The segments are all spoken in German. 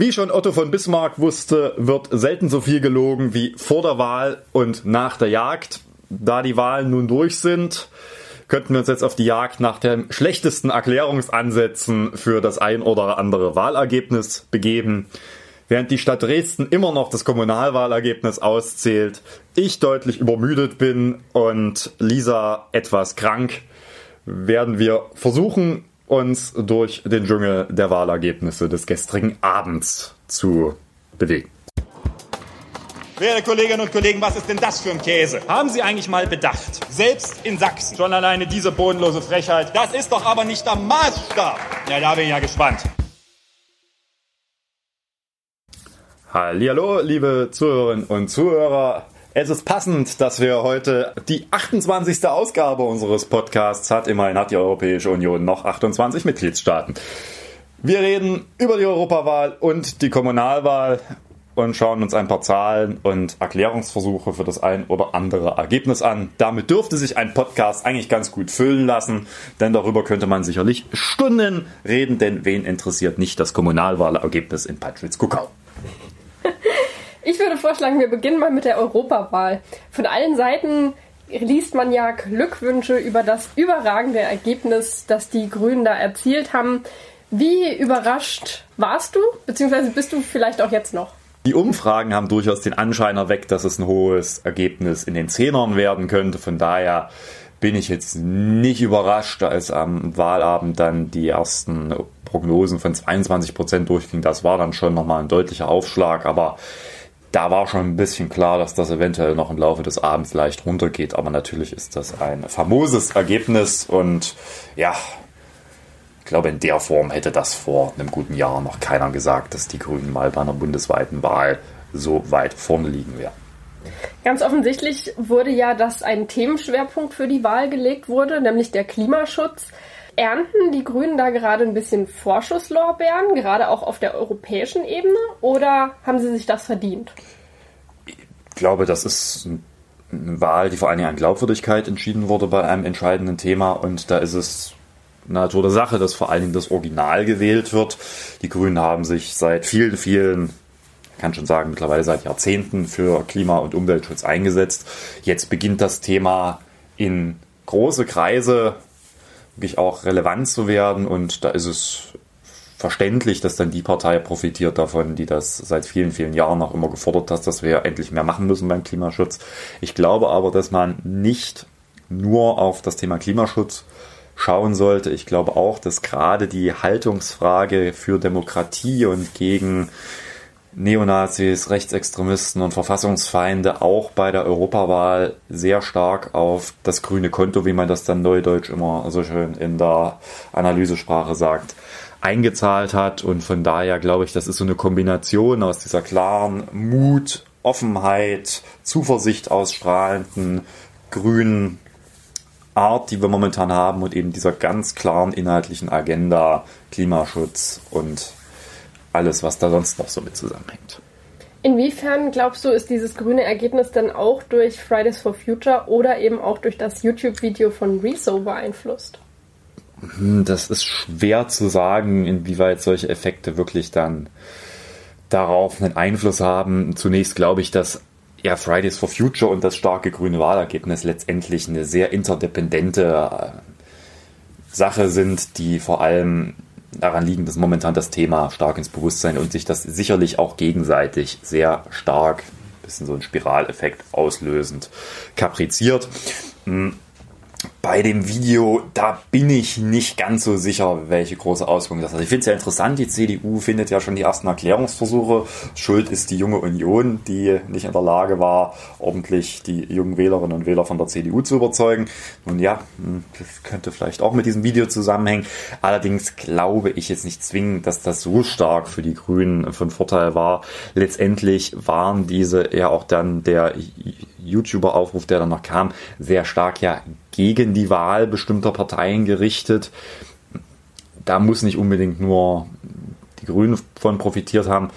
Wie schon Otto von Bismarck wusste, wird selten so viel gelogen wie vor der Wahl und nach der Jagd. Da die Wahlen nun durch sind, könnten wir uns jetzt auf die Jagd nach den schlechtesten Erklärungsansätzen für das ein oder andere Wahlergebnis begeben. Während die Stadt Dresden immer noch das Kommunalwahlergebnis auszählt, ich deutlich übermüdet bin und Lisa etwas krank, werden wir versuchen, uns durch den Dschungel der Wahlergebnisse des gestrigen Abends zu bewegen. Werte Kolleginnen und Kollegen, was ist denn das für ein Käse? Haben Sie eigentlich mal bedacht? Selbst in Sachsen. Schon alleine diese bodenlose Frechheit. Das ist doch aber nicht der Maßstab. Ja, da bin ich ja gespannt. Hallo, liebe Zuhörerinnen und Zuhörer. Es ist passend, dass wir heute die 28. Ausgabe unseres Podcasts hat. Immerhin hat die Europäische Union noch 28 Mitgliedstaaten. Wir reden über die Europawahl und die Kommunalwahl und schauen uns ein paar Zahlen und Erklärungsversuche für das ein oder andere Ergebnis an. Damit dürfte sich ein Podcast eigentlich ganz gut füllen lassen, denn darüber könnte man sicherlich Stunden reden, denn wen interessiert nicht das Kommunalwahlergebnis in Patritz-Kuckau? Ich würde vorschlagen, wir beginnen mal mit der Europawahl. Von allen Seiten liest man ja Glückwünsche über das überragende Ergebnis, das die Grünen da erzielt haben. Wie überrascht warst du, beziehungsweise bist du vielleicht auch jetzt noch? Die Umfragen haben durchaus den Anschein erweckt, dass es ein hohes Ergebnis in den Zehnern werden könnte. Von daher bin ich jetzt nicht überrascht, als am Wahlabend dann die ersten Prognosen von 22 Prozent durchgingen. Das war dann schon nochmal ein deutlicher Aufschlag, aber da war schon ein bisschen klar, dass das eventuell noch im Laufe des Abends leicht runtergeht. Aber natürlich ist das ein famoses Ergebnis und ja, ich glaube, in der Form hätte das vor einem guten Jahr noch keiner gesagt, dass die Grünen mal bei einer bundesweiten Wahl so weit vorne liegen werden. Ganz offensichtlich wurde ja, dass ein Themenschwerpunkt für die Wahl gelegt wurde, nämlich der Klimaschutz. Ernten die Grünen da gerade ein bisschen Vorschusslorbeeren, gerade auch auf der europäischen Ebene, oder haben sie sich das verdient? Ich glaube, das ist eine Wahl, die vor allen Dingen an Glaubwürdigkeit entschieden wurde bei einem entscheidenden Thema und da ist es Natur der Sache, dass vor allen Dingen das Original gewählt wird. Die Grünen haben sich seit vielen, vielen kann schon sagen, mittlerweile seit Jahrzehnten für Klima- und Umweltschutz eingesetzt. Jetzt beginnt das Thema in große Kreise wirklich auch relevant zu werden und da ist es verständlich, dass dann die Partei profitiert davon, die das seit vielen, vielen Jahren auch immer gefordert hat, dass wir endlich mehr machen müssen beim Klimaschutz. Ich glaube aber, dass man nicht nur auf das Thema Klimaschutz schauen sollte. Ich glaube auch, dass gerade die Haltungsfrage für Demokratie und gegen Neonazis, Rechtsextremisten und Verfassungsfeinde auch bei der Europawahl sehr stark auf das grüne Konto, wie man das dann neudeutsch immer so schön in der Analysesprache sagt, eingezahlt hat. Und von daher glaube ich, das ist so eine Kombination aus dieser klaren Mut, Offenheit, Zuversicht ausstrahlenden grünen Art, die wir momentan haben und eben dieser ganz klaren inhaltlichen Agenda Klimaschutz und alles, was da sonst noch so mit zusammenhängt. Inwiefern glaubst du, ist dieses grüne Ergebnis dann auch durch Fridays for Future oder eben auch durch das YouTube-Video von Rezo beeinflusst? Hm, das ist schwer zu sagen, inwieweit solche Effekte wirklich dann darauf einen Einfluss haben. Zunächst glaube ich, dass ja, Fridays for Future und das starke grüne Wahlergebnis letztendlich eine sehr interdependente äh, Sache sind, die vor allem daran liegen, dass momentan das Thema stark ins Bewusstsein und sich das sicherlich auch gegenseitig sehr stark, bisschen so ein Spiraleffekt auslösend, kapriziert. Bei dem Video, da bin ich nicht ganz so sicher, welche große Auswirkungen das hat. Ich finde es ja interessant, die CDU findet ja schon die ersten Erklärungsversuche. Schuld ist die junge Union, die nicht in der Lage war, ordentlich die jungen Wählerinnen und Wähler von der CDU zu überzeugen. Nun ja, hm, das könnte vielleicht auch mit diesem Video zusammenhängen. Allerdings glaube ich jetzt nicht zwingend, dass das so stark für die Grünen von Vorteil war. Letztendlich waren diese ja auch dann der YouTuber-Aufruf, der dann noch kam, sehr stark ja gegen die Wahl bestimmter Parteien gerichtet. Da muss nicht unbedingt nur die Grünen von profitiert haben.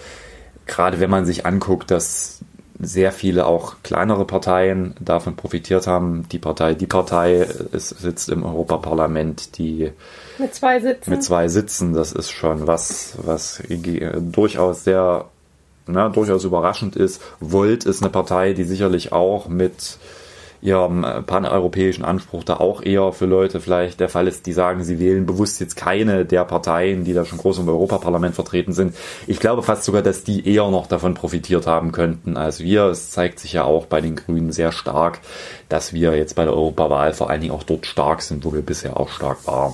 Gerade wenn man sich anguckt, dass sehr viele auch kleinere Parteien davon profitiert haben. Die Partei, die Partei ist, sitzt im Europaparlament, die mit zwei Sitzen. Mit zwei Sitzen, das ist schon was, was durchaus sehr, na, durchaus überraschend ist. Volt ist eine Partei, die sicherlich auch mit ihrem paneuropäischen Anspruch da auch eher für Leute vielleicht der Fall ist, die sagen, sie wählen bewusst jetzt keine der Parteien, die da schon groß im Europaparlament vertreten sind. Ich glaube fast sogar, dass die eher noch davon profitiert haben könnten als wir. Es zeigt sich ja auch bei den Grünen sehr stark, dass wir jetzt bei der Europawahl vor allen Dingen auch dort stark sind, wo wir bisher auch stark waren.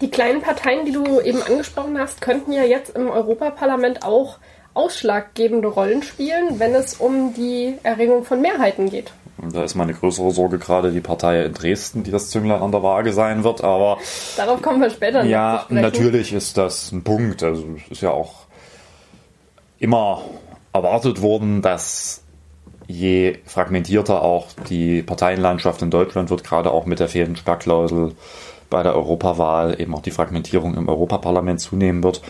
Die kleinen Parteien, die du eben angesprochen hast, könnten ja jetzt im Europaparlament auch ausschlaggebende Rollen spielen, wenn es um die Erringung von Mehrheiten geht. Da ist meine größere Sorge gerade die Partei in Dresden, die das Zünglein an der Waage sein wird. Aber darauf kommen wir später. noch Ja, natürlich ist das ein Punkt. Also es ist ja auch immer erwartet worden, dass je fragmentierter auch die Parteienlandschaft in Deutschland wird, gerade auch mit der fehlenden Sperrklausel bei der Europawahl eben auch die Fragmentierung im Europaparlament zunehmen wird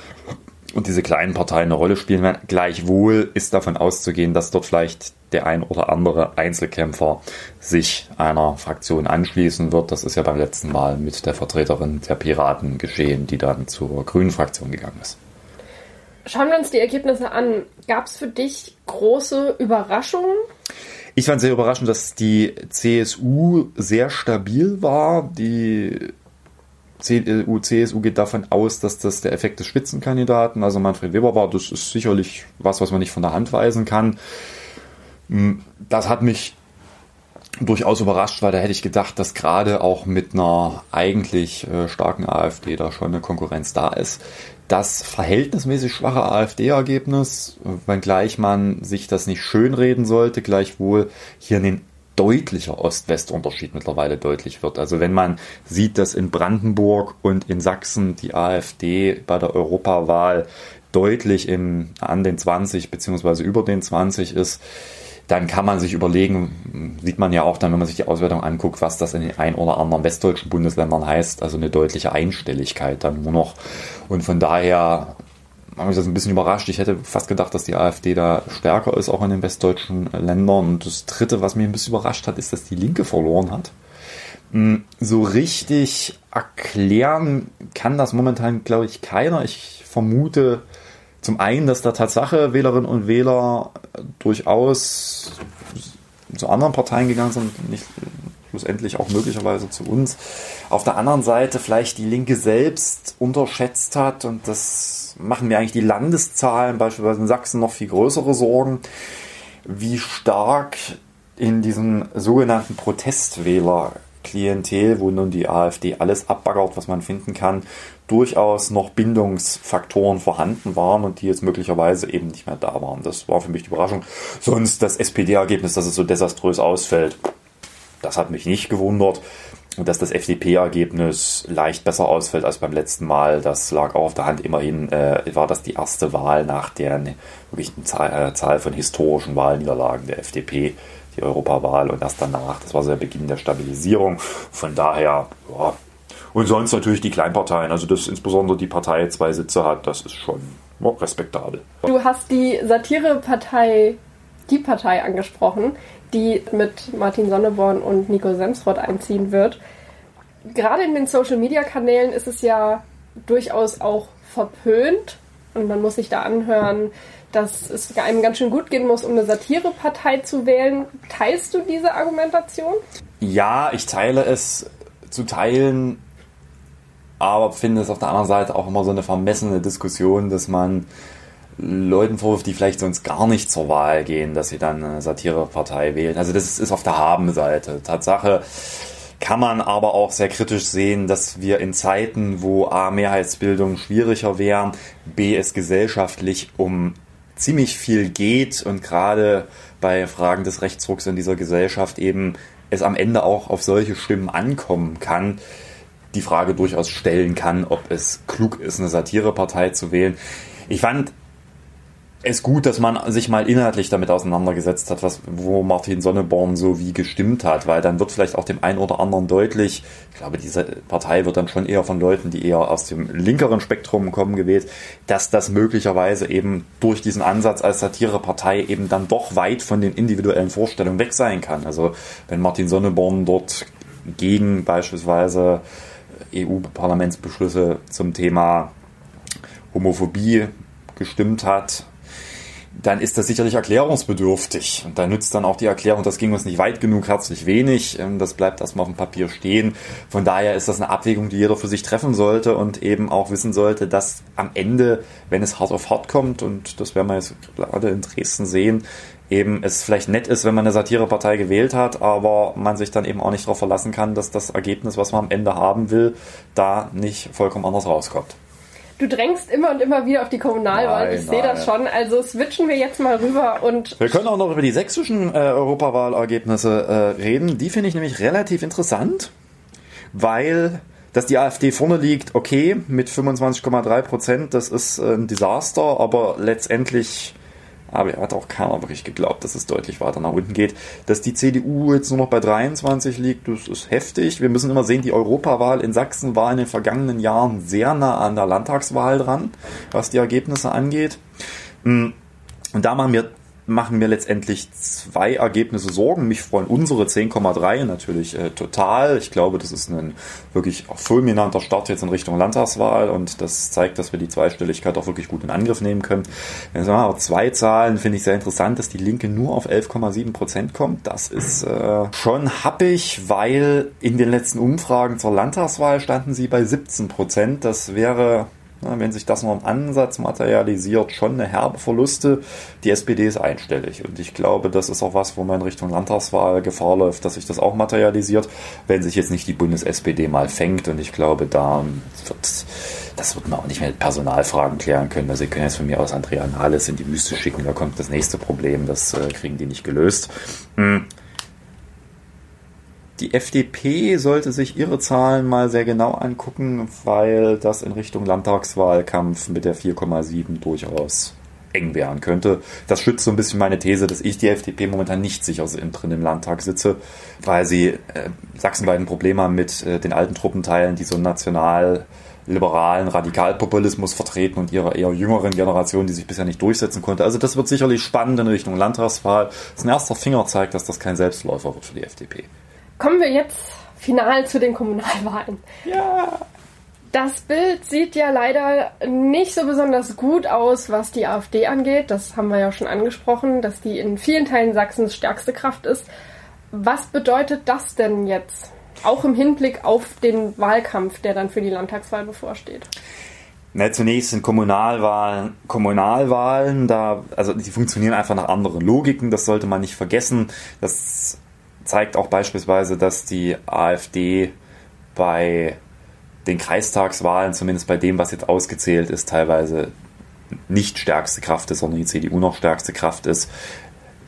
und diese kleinen Parteien eine Rolle spielen werden. Gleichwohl ist davon auszugehen, dass dort vielleicht der ein oder andere Einzelkämpfer sich einer Fraktion anschließen wird. Das ist ja beim letzten Mal mit der Vertreterin der Piraten geschehen, die dann zur Grünen Fraktion gegangen ist. Schauen wir uns die Ergebnisse an. Gab es für dich große Überraschungen? Ich fand sehr überraschend, dass die CSU sehr stabil war. Die CDU, CSU geht davon aus, dass das der Effekt des Spitzenkandidaten, also Manfred Weber war. Das ist sicherlich was, was man nicht von der Hand weisen kann. Hm, das hat mich durchaus überrascht, weil da hätte ich gedacht, dass gerade auch mit einer eigentlich äh, starken AfD da schon eine Konkurrenz da ist. Das verhältnismäßig schwache AfD-Ergebnis, wenngleich man sich das nicht schönreden sollte, gleichwohl hier in den deutlicher Ost-West-Unterschied mittlerweile deutlich wird. Also wenn man sieht, dass in Brandenburg und in Sachsen die AfD bei der Europawahl deutlich in, an den 20 beziehungsweise über den 20 ist, dann kann man sich überlegen, sieht man ja auch dann, wenn man sich die Auswertung anguckt, was das in den ein oder anderen westdeutschen Bundesländern heißt, also eine deutliche Einstelligkeit dann nur noch. Und von daher habe mich das ein bisschen überrascht. Ich hätte fast gedacht, dass die AfD da stärker ist, auch in den westdeutschen Ländern. Und das Dritte, was mich ein bisschen überrascht hat, ist, dass die Linke verloren hat. Hm, so richtig erklären kann das momentan, glaube ich, keiner. Ich vermute zum einen, dass da Tatsache Wählerinnen und Wähler durchaus zu anderen Parteien gegangen sind, nicht schlussendlich auch möglicherweise zu uns. Auf der anderen Seite vielleicht die Linke selbst unterschätzt hat und das machen mir eigentlich die Landeszahlen beispielsweise in Sachsen noch viel größere Sorgen, wie stark in diesem sogenannten Protestwähler Klientel, wo nun die AfD alles abbaggert, was man finden kann, durchaus noch Bindungsfaktoren vorhanden waren und die jetzt möglicherweise eben nicht mehr da waren. Das war für mich die Überraschung. Sonst das SPD-Ergebnis, dass es so desaströs ausfällt, das hat mich nicht gewundert. Und dass das FDP-Ergebnis leicht besser ausfällt als beim letzten Mal, das lag auch auf der Hand. Immerhin äh, war das die erste Wahl nach der ne, wirklichen Zahl, äh, Zahl von historischen Wahlniederlagen der FDP, die Europawahl und erst danach. Das war so der Beginn der Stabilisierung. Von daher, ja. Und sonst natürlich die Kleinparteien, also dass insbesondere die Partei zwei Sitze hat, das ist schon respektabel. Du hast die Satirepartei Die Partei angesprochen die mit Martin Sonneborn und Nico Semsrott einziehen wird. Gerade in den Social-Media-Kanälen ist es ja durchaus auch verpönt und man muss sich da anhören, dass es einem ganz schön gut gehen muss, um eine Satirepartei zu wählen. Teilst du diese Argumentation? Ja, ich teile es zu teilen, aber finde es auf der anderen Seite auch immer so eine vermessene Diskussion, dass man Leuten vorwirft, die vielleicht sonst gar nicht zur Wahl gehen, dass sie dann eine Satirepartei wählen. Also das ist auf der Habenseite. Tatsache kann man aber auch sehr kritisch sehen, dass wir in Zeiten, wo A, Mehrheitsbildung schwieriger wären, B, es gesellschaftlich um ziemlich viel geht und gerade bei Fragen des Rechtsdrucks in dieser Gesellschaft eben es am Ende auch auf solche Stimmen ankommen kann, die Frage durchaus stellen kann, ob es klug ist, eine Satirepartei zu wählen. Ich fand ist gut, dass man sich mal inhaltlich damit auseinandergesetzt hat, was, wo Martin Sonneborn so wie gestimmt hat, weil dann wird vielleicht auch dem einen oder anderen deutlich, ich glaube, diese Partei wird dann schon eher von Leuten, die eher aus dem linkeren Spektrum kommen, gewählt, dass das möglicherweise eben durch diesen Ansatz als Satirepartei eben dann doch weit von den individuellen Vorstellungen weg sein kann. Also wenn Martin Sonneborn dort gegen beispielsweise EU-Parlamentsbeschlüsse zum Thema Homophobie gestimmt hat, dann ist das sicherlich erklärungsbedürftig. Und da nützt dann auch die Erklärung, das ging uns nicht weit genug, herzlich wenig. Ähm, das bleibt erstmal auf dem Papier stehen. Von daher ist das eine Abwägung, die jeder für sich treffen sollte und eben auch wissen sollte, dass am Ende, wenn es hart auf hart kommt, und das werden wir jetzt gerade in Dresden sehen, eben es vielleicht nett ist, wenn man eine Satirepartei gewählt hat, aber man sich dann eben auch nicht darauf verlassen kann, dass das Ergebnis, was man am Ende haben will, da nicht vollkommen anders rauskommt. Du drängst immer und immer wieder auf die Kommunalwahl. Nein, ich sehe das schon. Also switchen wir jetzt mal rüber und. Wir können auch noch über die sächsischen äh, Europawahlergebnisse äh, reden. Die finde ich nämlich relativ interessant, weil dass die AfD vorne liegt, okay, mit 25,3 Prozent, das ist ein Desaster, aber letztendlich aber er hat auch keiner wirklich geglaubt, dass es deutlich weiter nach unten geht. Dass die CDU jetzt nur noch bei 23 liegt, das ist heftig. Wir müssen immer sehen, die Europawahl in Sachsen war in den vergangenen Jahren sehr nah an der Landtagswahl dran, was die Ergebnisse angeht. Hm. Und da machen wir machen mir letztendlich zwei Ergebnisse Sorgen. Mich freuen unsere 10,3 natürlich äh, total. Ich glaube, das ist ein wirklich fulminanter Start jetzt in Richtung Landtagswahl und das zeigt, dass wir die Zweistelligkeit auch wirklich gut in Angriff nehmen können. Wenn wir aber zwei Zahlen finde ich sehr interessant, dass die Linke nur auf 11,7 Prozent kommt. Das ist äh, schon happig, weil in den letzten Umfragen zur Landtagswahl standen sie bei 17 Prozent. Das wäre wenn sich das nur im Ansatz materialisiert, schon eine herbe Verluste. Die SPD ist einstellig und ich glaube, das ist auch was, wo man in Richtung Landtagswahl Gefahr läuft, dass sich das auch materialisiert, wenn sich jetzt nicht die Bundes-SPD mal fängt und ich glaube, da wird das wird man auch nicht mehr mit Personalfragen klären können. Also Sie können jetzt von mir aus Andrea Nahles in die Wüste schicken, da kommt das nächste Problem, das äh, kriegen die nicht gelöst. Hm. Die FDP sollte sich ihre Zahlen mal sehr genau angucken, weil das in Richtung Landtagswahlkampf mit der 4,7 durchaus eng werden könnte. Das schützt so ein bisschen meine These, dass ich die FDP momentan nicht sicher drin im Landtag sitze, weil sie äh, sachsenweit ein Problem haben mit äh, den alten Truppenteilen, die so national liberalen Radikalpopulismus vertreten und ihrer eher jüngeren Generation, die sich bisher nicht durchsetzen konnte. Also das wird sicherlich spannend in Richtung Landtagswahl. Das ist ein erster Fingerzeig, dass das kein Selbstläufer wird für die FDP. Kommen wir jetzt final zu den Kommunalwahlen. Ja. Das Bild sieht ja leider nicht so besonders gut aus, was die AfD angeht. Das haben wir ja schon angesprochen, dass die in vielen Teilen Sachsens stärkste Kraft ist. Was bedeutet das denn jetzt? Auch im Hinblick auf den Wahlkampf, der dann für die Landtagswahl bevorsteht. Na, zunächst sind Kommunalwahlen, Kommunalwahlen, da, also die funktionieren einfach nach anderen Logiken, das sollte man nicht vergessen. Das zeigt auch beispielsweise, dass die AfD bei den Kreistagswahlen, zumindest bei dem, was jetzt ausgezählt ist, teilweise nicht stärkste Kraft ist, sondern die CDU noch stärkste Kraft ist.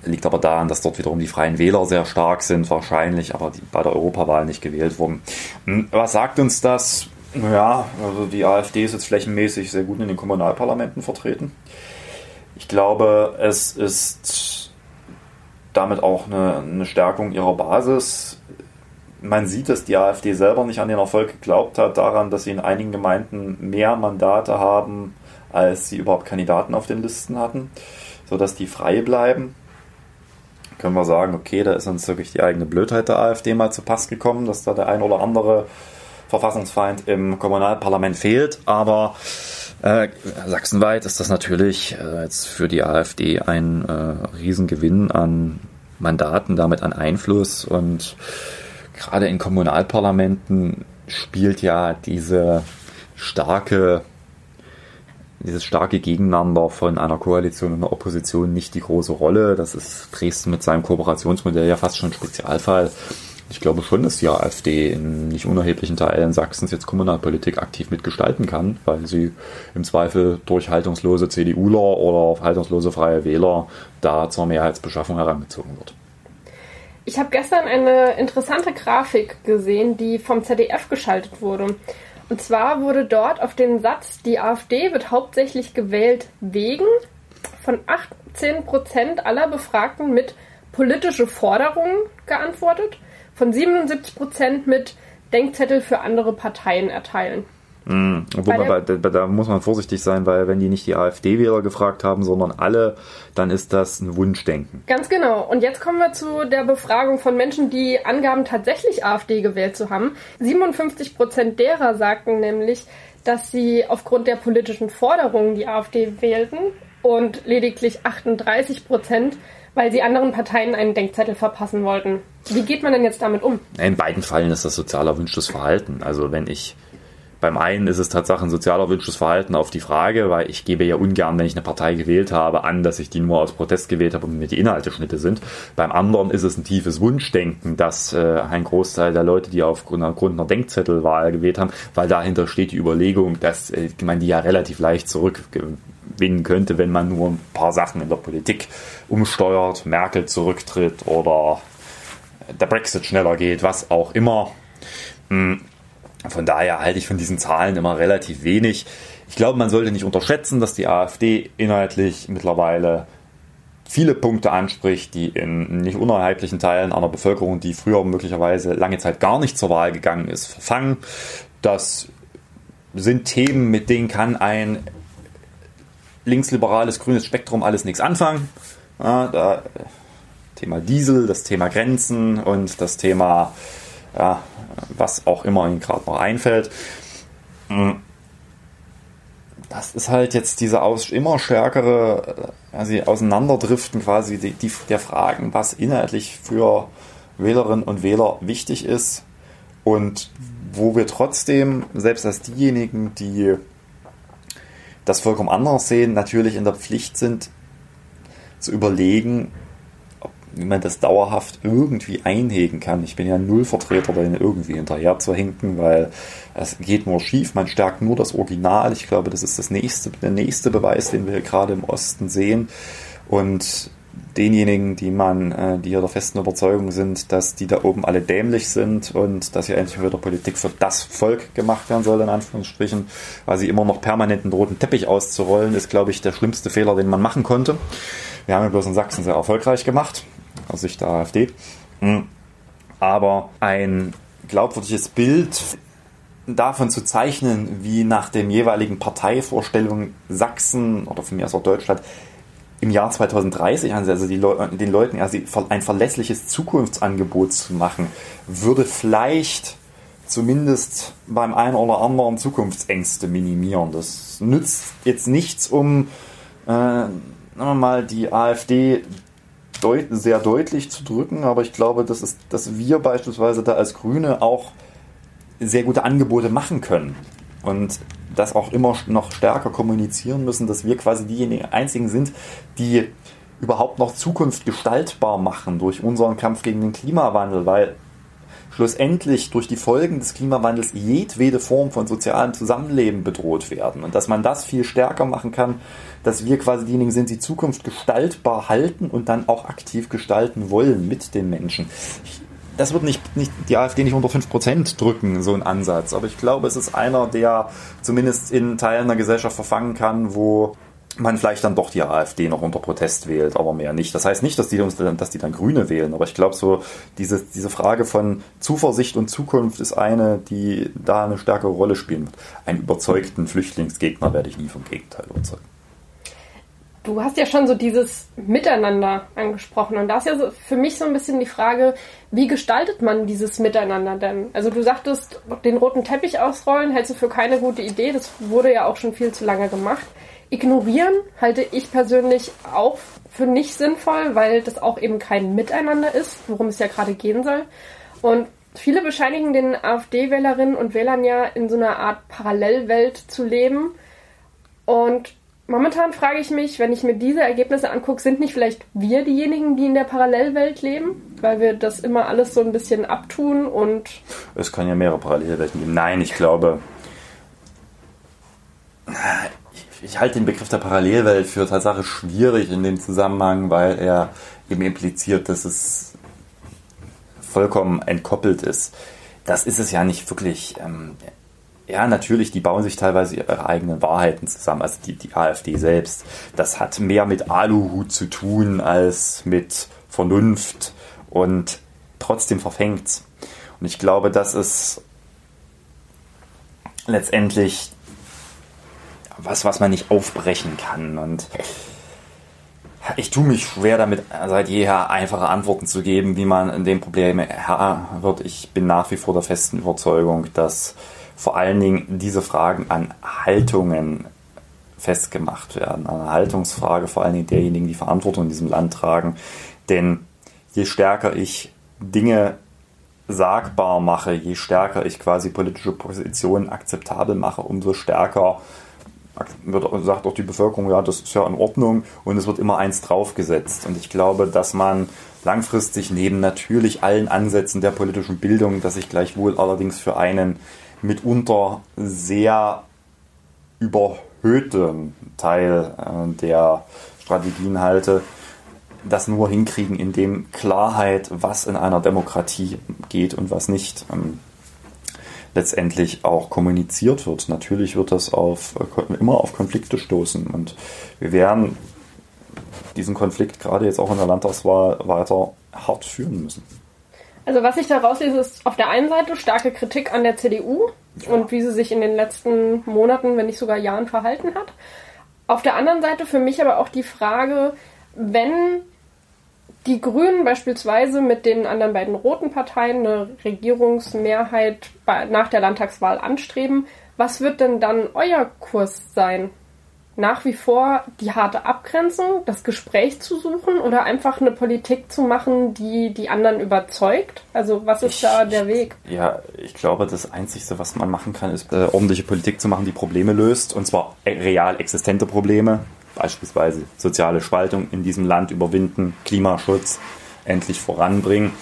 Liegt aber daran, dass dort wiederum die Freien Wähler sehr stark sind, wahrscheinlich, aber die bei der Europawahl nicht gewählt wurden. Hm, was sagt uns das? Ja, also die AfD ist jetzt flächenmäßig sehr gut in den Kommunalparlamenten vertreten. Ich glaube, es ist damit auch eine, eine Stärkung ihrer Basis. Man sieht, dass die AfD selber nicht an den Erfolg geglaubt hat, daran, dass sie in einigen Gemeinden mehr Mandate haben, als sie überhaupt Kandidaten auf den Listen hatten, sodass die frei bleiben. Können wir sagen, okay, da ist uns wirklich die eigene Blödheit der AfD mal zu Pass gekommen, dass da der ein oder andere Verfassungsfeind im Kommunalparlament fehlt, aber äh, sachsenweit ist das natürlich äh, jetzt für die AfD ein äh, Riesengewinn an Mandaten, damit an Einfluss und gerade in Kommunalparlamenten spielt ja diese starke dieses starke Gegeneinander von einer Koalition und einer Opposition nicht die große Rolle. Das ist Dresden mit seinem Kooperationsmodell ja fast schon ein Spezialfall. Ich glaube schon, dass die AfD in nicht unerheblichen Teilen Sachsens jetzt Kommunalpolitik aktiv mitgestalten kann, weil sie im Zweifel durch haltungslose CDUler oder haltungslose Freie Wähler da zur Mehrheitsbeschaffung herangezogen wird. Ich habe gestern eine interessante Grafik gesehen, die vom ZDF geschaltet wurde. Und zwar wurde dort auf den Satz, die AfD wird hauptsächlich gewählt wegen von 18 Prozent aller Befragten mit politische Forderungen geantwortet, von 77 Prozent mit Denkzettel für andere Parteien erteilen. Mhm. Obwohl man, da, da, muss man vorsichtig sein, weil wenn die nicht die AfD-Wähler gefragt haben, sondern alle, dann ist das ein Wunschdenken. Ganz genau. Und jetzt kommen wir zu der Befragung von Menschen, die angaben, tatsächlich AfD gewählt zu haben. 57 Prozent derer sagten nämlich, dass sie aufgrund der politischen Forderungen die AfD wählten und lediglich 38 Prozent, weil sie anderen Parteien einen Denkzettel verpassen wollten. Wie geht man denn jetzt damit um? In beiden Fällen ist das sozial erwünschtes Verhalten. Also wenn ich beim einen ist es tatsächlich ein sozial erwünschtes Verhalten auf die Frage, weil ich gebe ja ungern, wenn ich eine Partei gewählt habe, an, dass ich die nur aus Protest gewählt habe und mir die Inhalte Schnitte sind. Beim anderen ist es ein tiefes Wunschdenken, dass äh, ein Großteil der Leute, die aufgrund einer Denkzettelwahl gewählt haben, weil dahinter steht die Überlegung, dass äh, man die ja relativ leicht zurückgewinnen könnte, wenn man nur ein paar Sachen in der Politik umsteuert, Merkel zurücktritt oder der Brexit schneller geht, was auch immer. Hm von daher halte ich von diesen Zahlen immer relativ wenig. Ich glaube, man sollte nicht unterschätzen, dass die AfD inhaltlich mittlerweile viele Punkte anspricht, die in nicht unerheblichen Teilen einer Bevölkerung, die früher möglicherweise lange Zeit gar nicht zur Wahl gegangen ist, verfangen. Das sind Themen, mit denen kann ein linksliberales grünes Spektrum alles nichts anfangen. Ja, da, Thema Diesel, das Thema Grenzen und das Thema ja, was auch immer Ihnen gerade noch einfällt. Hm. Das ist halt jetzt diese aus, immer stärkere also Auseinanderdriften quasi die, die, der Fragen, was inhaltlich für Wählerinnen und Wähler wichtig ist und wo wir trotzdem, selbst als diejenigen, die das vollkommen anders sehen, natürlich in der Pflicht sind, zu überlegen, wie man das dauerhaft irgendwie einhegen kann. Ich bin ja null Vertreter, da irgendwie hinterher zu hinken, weil es geht nur schief, man stärkt nur das Original. Ich glaube, das ist das nächste, der nächste Beweis, den wir hier gerade im Osten sehen. Und denjenigen, die man, äh, die hier der festen Überzeugung sind, dass die da oben alle dämlich sind und dass hier endlich wieder Politik für das Volk gemacht werden soll, in Anführungsstrichen, weil sie immer noch permanent einen roten Teppich auszurollen, ist, glaube ich, der schlimmste Fehler, den man machen konnte. Wir haben ja bloß in Sachsen sehr erfolgreich gemacht aus Sicht der AfD. Hm. Aber ein glaubwürdiges Bild davon zu zeichnen, wie nach den jeweiligen Parteivorstellungen Sachsen oder von mir aus auch Deutschland im Jahr 2030, also die Le den Leuten also ein verlässliches Zukunftsangebot zu machen, würde vielleicht zumindest beim einen oder anderen Zukunftsängste minimieren. Das nützt jetzt nichts, um äh, mal die AfD deut sehr deutlich zu drücken, aber ich glaube, dass, es, dass wir beispielsweise da als Grüne auch sehr gute Angebote machen können und das auch immer noch stärker kommunizieren müssen, dass wir quasi diejenigen einzigen sind, die überhaupt noch Zukunft gestaltbar machen durch unseren Kampf gegen den Klimawandel, weil schlussendlich durch die Folgen des Klimawandels jedwede Form von sozialem Zusammenleben bedroht werden. Und dass man das viel stärker machen kann, dass wir quasi diejenigen sind, die Zukunft gestaltbar halten und dann auch aktiv gestalten wollen mit den Menschen. Das wird nicht, nicht die AfD nicht unter 5% drücken, so ein Ansatz. Aber ich glaube, es ist einer, der zumindest in Teilen der Gesellschaft verfangen kann, wo man vielleicht dann doch die AfD noch unter Protest wählt, aber mehr nicht. Das heißt nicht, dass die, dass die dann Grüne wählen, aber ich glaube so, diese, diese Frage von Zuversicht und Zukunft ist eine, die da eine stärkere Rolle spielen wird. Einen überzeugten Flüchtlingsgegner werde ich nie vom Gegenteil überzeugen. Du hast ja schon so dieses Miteinander angesprochen und da ist ja so für mich so ein bisschen die Frage, wie gestaltet man dieses Miteinander denn? Also du sagtest, den roten Teppich ausrollen hältst du für keine gute Idee, das wurde ja auch schon viel zu lange gemacht. Ignorieren halte ich persönlich auch für nicht sinnvoll, weil das auch eben kein Miteinander ist, worum es ja gerade gehen soll. Und viele bescheinigen den AfD-Wählerinnen und Wählern ja in so einer Art Parallelwelt zu leben. Und momentan frage ich mich, wenn ich mir diese Ergebnisse angucke, sind nicht vielleicht wir diejenigen, die in der Parallelwelt leben? Weil wir das immer alles so ein bisschen abtun und. Es kann ja mehrere Parallelwelten geben. Nein, ich glaube, ich halte den Begriff der Parallelwelt für Tatsache schwierig in dem Zusammenhang, weil er eben impliziert, dass es vollkommen entkoppelt ist. Das ist es ja nicht wirklich. Ähm, ja, natürlich, die bauen sich teilweise ihre eigenen Wahrheiten zusammen, also die, die AfD selbst. Das hat mehr mit Aluhut zu tun als mit Vernunft und trotzdem verfängt's. Und ich glaube, das ist letztendlich was, was man nicht aufbrechen kann. Und ich tue mich schwer damit, seit jeher einfache Antworten zu geben, wie man in dem Problem Herr wird. Ich bin nach wie vor der festen Überzeugung, dass vor allen Dingen diese Fragen an Haltungen festgemacht werden. Eine Haltungsfrage vor allen Dingen derjenigen, die Verantwortung in diesem Land tragen. Denn je stärker ich Dinge sagbar mache, je stärker ich quasi politische Positionen akzeptabel mache, umso stärker wird, sagt auch die Bevölkerung, ja, das ist ja in Ordnung und es wird immer eins draufgesetzt. Und ich glaube, dass man langfristig neben natürlich allen Ansätzen der politischen Bildung, dass ich gleichwohl allerdings für einen mitunter sehr überhöhten Teil äh, der Strategien halte, das nur hinkriegen, indem Klarheit, was in einer Demokratie geht und was nicht, ähm, letztendlich auch kommuniziert wird. Natürlich wird das auf, immer auf Konflikte stoßen und wir werden diesen Konflikt gerade jetzt auch in der Landtagswahl weiter hart führen müssen. Also was ich da rauslese, ist auf der einen Seite starke Kritik an der CDU ja. und wie sie sich in den letzten Monaten, wenn nicht sogar Jahren verhalten hat. Auf der anderen Seite für mich aber auch die Frage, wenn die Grünen beispielsweise mit den anderen beiden roten Parteien eine Regierungsmehrheit nach der Landtagswahl anstreben, was wird denn dann euer Kurs sein? Nach wie vor die harte Abgrenzung, das Gespräch zu suchen oder einfach eine Politik zu machen, die die anderen überzeugt? Also was ist ich, da der Weg? Ja, ich glaube, das Einzige, was man machen kann, ist äh, ordentliche Politik zu machen, die Probleme löst und zwar real existente Probleme beispielsweise soziale Spaltung in diesem Land überwinden, Klimaschutz endlich voranbringen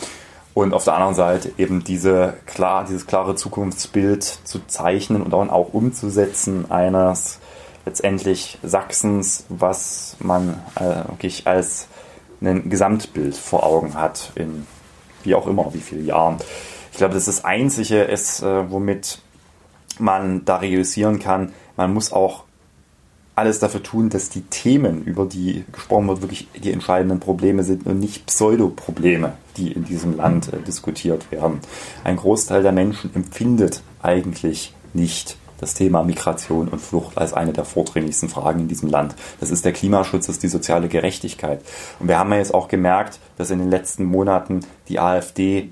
und auf der anderen Seite eben diese klar, dieses klare Zukunftsbild zu zeichnen und dann auch umzusetzen eines letztendlich Sachsens, was man äh, wirklich als ein Gesamtbild vor Augen hat in wie auch immer, wie viele Jahren. Ich glaube, das ist das Einzige ist, äh, womit man da realisieren kann, man muss auch alles dafür tun, dass die Themen, über die gesprochen wird, wirklich die entscheidenden Probleme sind und nicht Pseudoprobleme, die in diesem Land äh, diskutiert werden. Ein Großteil der Menschen empfindet eigentlich nicht das Thema Migration und Flucht als eine der vordringlichsten Fragen in diesem Land. Das ist der Klimaschutz, das ist die soziale Gerechtigkeit. Und wir haben ja jetzt auch gemerkt, dass in den letzten Monaten die AfD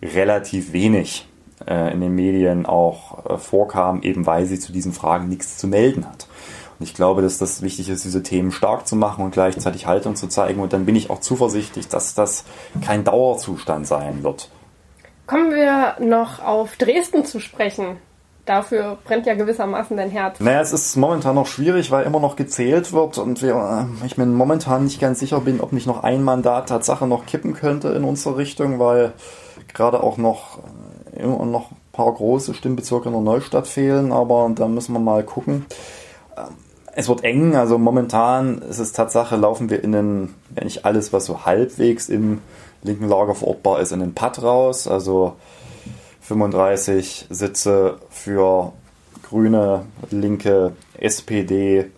relativ wenig äh, in den Medien auch äh, vorkam, eben weil sie zu diesen Fragen nichts zu melden hat. Und ich glaube, dass das wichtig ist, diese Themen stark zu machen und gleichzeitig Haltung zu zeigen. Und dann bin ich auch zuversichtlich, dass das kein Dauerzustand sein wird. Kommen wir noch auf Dresden zu sprechen. Dafür brennt ja gewissermaßen dein Herz. Naja, es ist momentan noch schwierig, weil immer noch gezählt wird und wir, äh, ich mir momentan nicht ganz sicher bin, ob nicht noch ein Mandat Tatsache noch kippen könnte in unsere Richtung, weil gerade auch noch äh, immer noch ein paar große Stimmbezirke in der Neustadt fehlen, aber da müssen wir mal gucken. Es wird eng, also momentan ist es Tatsache, laufen wir in den, wenn nicht alles, was so halbwegs im linken Lager verortbar ist, in den Pad raus. Also 35 Sitze für Grüne, Linke, SPD,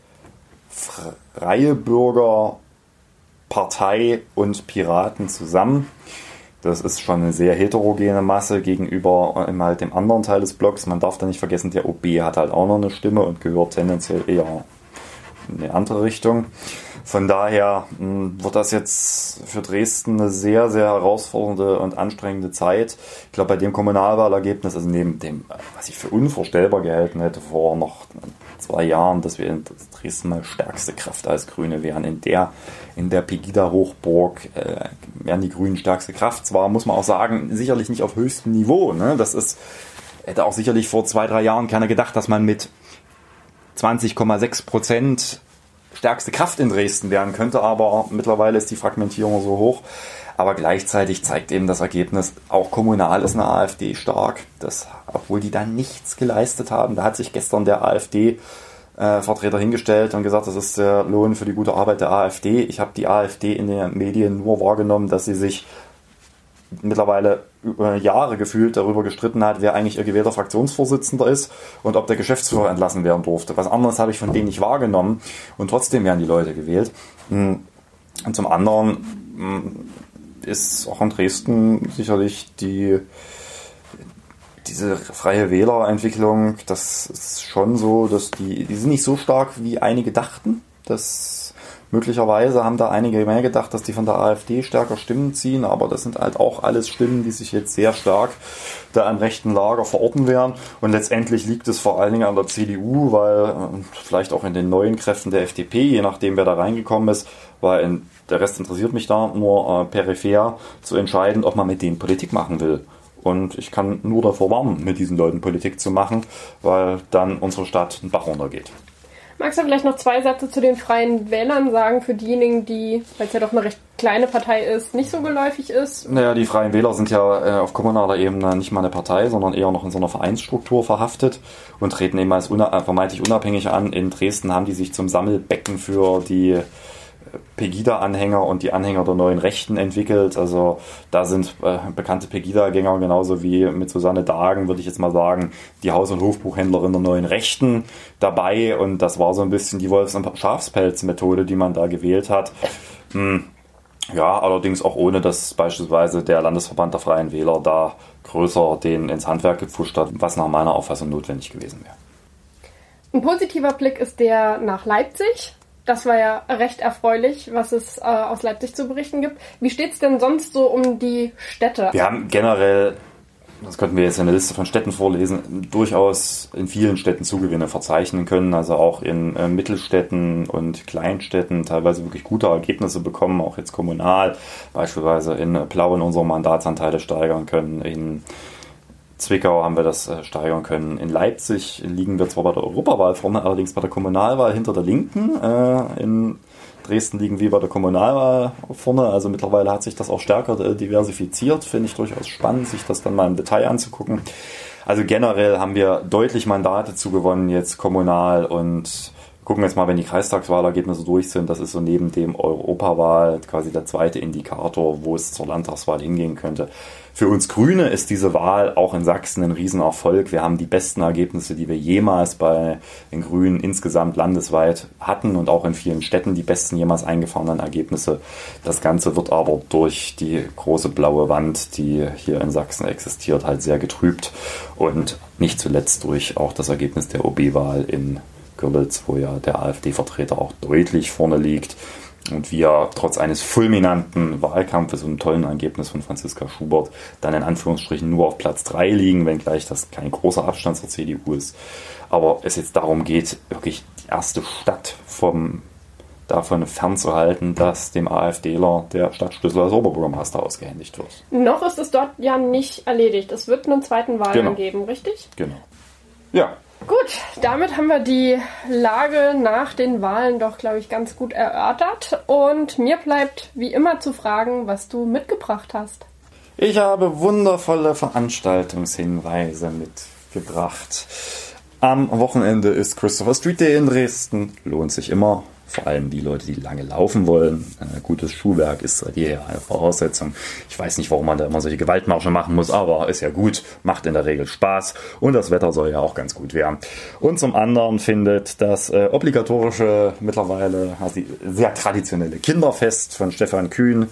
Freie Bürger, Partei und Piraten zusammen. Das ist schon eine sehr heterogene Masse gegenüber halt dem anderen Teil des Blocks. Man darf da nicht vergessen, der OB hat halt auch noch eine Stimme und gehört tendenziell eher in eine andere Richtung. Von daher hm, wird das jetzt für Dresden eine sehr, sehr herausfordernde und anstrengende Zeit. Ich glaube, bei dem Kommunalwahlergebnis, also neben dem, was ich für unvorstellbar gehalten hätte vor noch zwei Jahren, dass wir in Dresden mal stärkste Kraft als Grüne wären. In der, in der Pegida-Hochburg äh, wären die Grünen stärkste Kraft. Zwar muss man auch sagen, sicherlich nicht auf höchstem Niveau. Ne? Das ist, hätte auch sicherlich vor zwei, drei Jahren keiner gedacht, dass man mit 20,6 Prozent stärkste Kraft in Dresden werden könnte, aber mittlerweile ist die Fragmentierung so hoch. Aber gleichzeitig zeigt eben das Ergebnis, auch kommunal ist eine AfD stark, dass, obwohl die da nichts geleistet haben. Da hat sich gestern der AfD-Vertreter äh, hingestellt und gesagt, das ist der Lohn für die gute Arbeit der AfD. Ich habe die AfD in den Medien nur wahrgenommen, dass sie sich mittlerweile über Jahre gefühlt darüber gestritten hat, wer eigentlich ihr gewählter Fraktionsvorsitzender ist und ob der Geschäftsführer entlassen werden durfte. Was anderes habe ich von denen nicht wahrgenommen und trotzdem werden die Leute gewählt. Hm. Und zum anderen hm, ist auch in Dresden sicherlich die diese freie Wählerentwicklung, das ist schon so, dass die, die sind nicht so stark, wie einige dachten. Das möglicherweise haben da einige mehr gedacht, dass die von der AfD stärker Stimmen ziehen, aber das sind halt auch alles Stimmen, die sich jetzt sehr stark da am rechten Lager verorten werden. Und letztendlich liegt es vor allen Dingen an der CDU, weil vielleicht auch in den neuen Kräften der FDP, je nachdem wer da reingekommen ist, weil in, der Rest interessiert mich da nur äh, peripher zu entscheiden, ob man mit denen Politik machen will. Und ich kann nur davor warnen, mit diesen Leuten Politik zu machen, weil dann unsere Stadt einen Bach runtergeht. Magst du vielleicht noch zwei Sätze zu den Freien Wählern sagen, für diejenigen, die, weil es ja doch eine recht kleine Partei ist, nicht so geläufig ist? Naja, die Freien Wähler sind ja äh, auf kommunaler Ebene nicht mal eine Partei, sondern eher noch in so einer Vereinsstruktur verhaftet und treten eben als una vermeintlich unabhängig an. In Dresden haben die sich zum Sammelbecken für die Pegida-Anhänger und die Anhänger der neuen Rechten entwickelt. Also da sind äh, bekannte Pegida-Gänger genauso wie mit Susanne Dagen, würde ich jetzt mal sagen, die Haus- und Hofbuchhändlerin der neuen Rechten dabei. Und das war so ein bisschen die Wolfs- und Schafspelz-Methode, die man da gewählt hat. Hm. Ja, allerdings auch ohne, dass beispielsweise der Landesverband der Freien Wähler da größer den ins Handwerk gepfuscht hat, was nach meiner Auffassung notwendig gewesen wäre. Ein positiver Blick ist der nach Leipzig. Das war ja recht erfreulich, was es äh, aus Leipzig zu berichten gibt. Wie steht es denn sonst so um die Städte? Wir haben generell, das könnten wir jetzt eine Liste von Städten vorlesen, durchaus in vielen Städten Zugewinne verzeichnen können. Also auch in äh, Mittelstädten und Kleinstädten teilweise wirklich gute Ergebnisse bekommen, auch jetzt kommunal, beispielsweise in Plauen unsere Mandatsanteile steigern können, in Zwickau haben wir das äh, steigern können. In Leipzig liegen wir zwar bei der Europawahl vorne, allerdings bei der Kommunalwahl hinter der Linken. Äh, in Dresden liegen wir bei der Kommunalwahl vorne. Also mittlerweile hat sich das auch stärker äh, diversifiziert. Finde ich durchaus spannend, sich das dann mal im Detail anzugucken. Also generell haben wir deutlich Mandate zugewonnen jetzt kommunal und gucken jetzt mal, wenn die Kreistagswahlergebnisse durch sind. Das ist so neben dem Europawahl quasi der zweite Indikator, wo es zur Landtagswahl hingehen könnte. Für uns Grüne ist diese Wahl auch in Sachsen ein Riesenerfolg. Wir haben die besten Ergebnisse, die wir jemals bei den Grünen insgesamt landesweit hatten und auch in vielen Städten die besten jemals eingefahrenen Ergebnisse. Das Ganze wird aber durch die große blaue Wand, die hier in Sachsen existiert, halt sehr getrübt und nicht zuletzt durch auch das Ergebnis der OB-Wahl in Görlitz, wo ja der AfD-Vertreter auch deutlich vorne liegt und wir trotz eines fulminanten Wahlkampfes und einem tollen Ergebnis von Franziska Schubert dann in Anführungsstrichen nur auf Platz 3 liegen, wenngleich das kein großer Abstand zur CDU ist. Aber es jetzt darum geht, wirklich die erste Stadt vom davon fernzuhalten, dass dem AfDler der Stadtschlüssel als Oberbürgermeister ausgehändigt wird. Noch ist es dort ja nicht erledigt. Es wird einen zweiten Wahlgang genau. geben, richtig? Genau. Ja, Gut, damit haben wir die Lage nach den Wahlen doch, glaube ich, ganz gut erörtert. Und mir bleibt wie immer zu fragen, was du mitgebracht hast. Ich habe wundervolle Veranstaltungshinweise mitgebracht. Am Wochenende ist Christopher Street Day in Dresden. Lohnt sich immer vor allem die Leute, die lange laufen wollen. Äh, gutes Schuhwerk ist seit jeher eine Voraussetzung. Ich weiß nicht, warum man da immer solche Gewaltmarsche machen muss, aber ist ja gut, macht in der Regel Spaß und das Wetter soll ja auch ganz gut werden. Und zum anderen findet das äh, obligatorische, mittlerweile also sehr traditionelle Kinderfest von Stefan Kühn,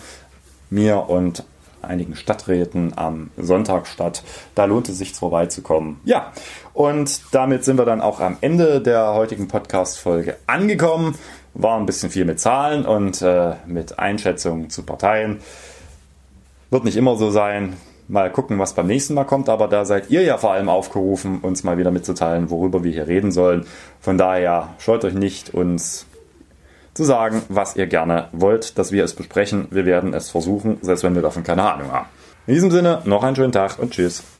mir und einigen Stadträten am Sonntag statt. Da lohnt es sich vorbeizukommen. Ja, und damit sind wir dann auch am Ende der heutigen Podcast-Folge angekommen. War ein bisschen viel mit Zahlen und äh, mit Einschätzungen zu Parteien. Wird nicht immer so sein. Mal gucken, was beim nächsten Mal kommt, aber da seid ihr ja vor allem aufgerufen, uns mal wieder mitzuteilen, worüber wir hier reden sollen. Von daher scheut euch nicht, uns zu sagen, was ihr gerne wollt, dass wir es besprechen. Wir werden es versuchen, selbst wenn wir davon keine Ahnung haben. In diesem Sinne, noch einen schönen Tag und tschüss.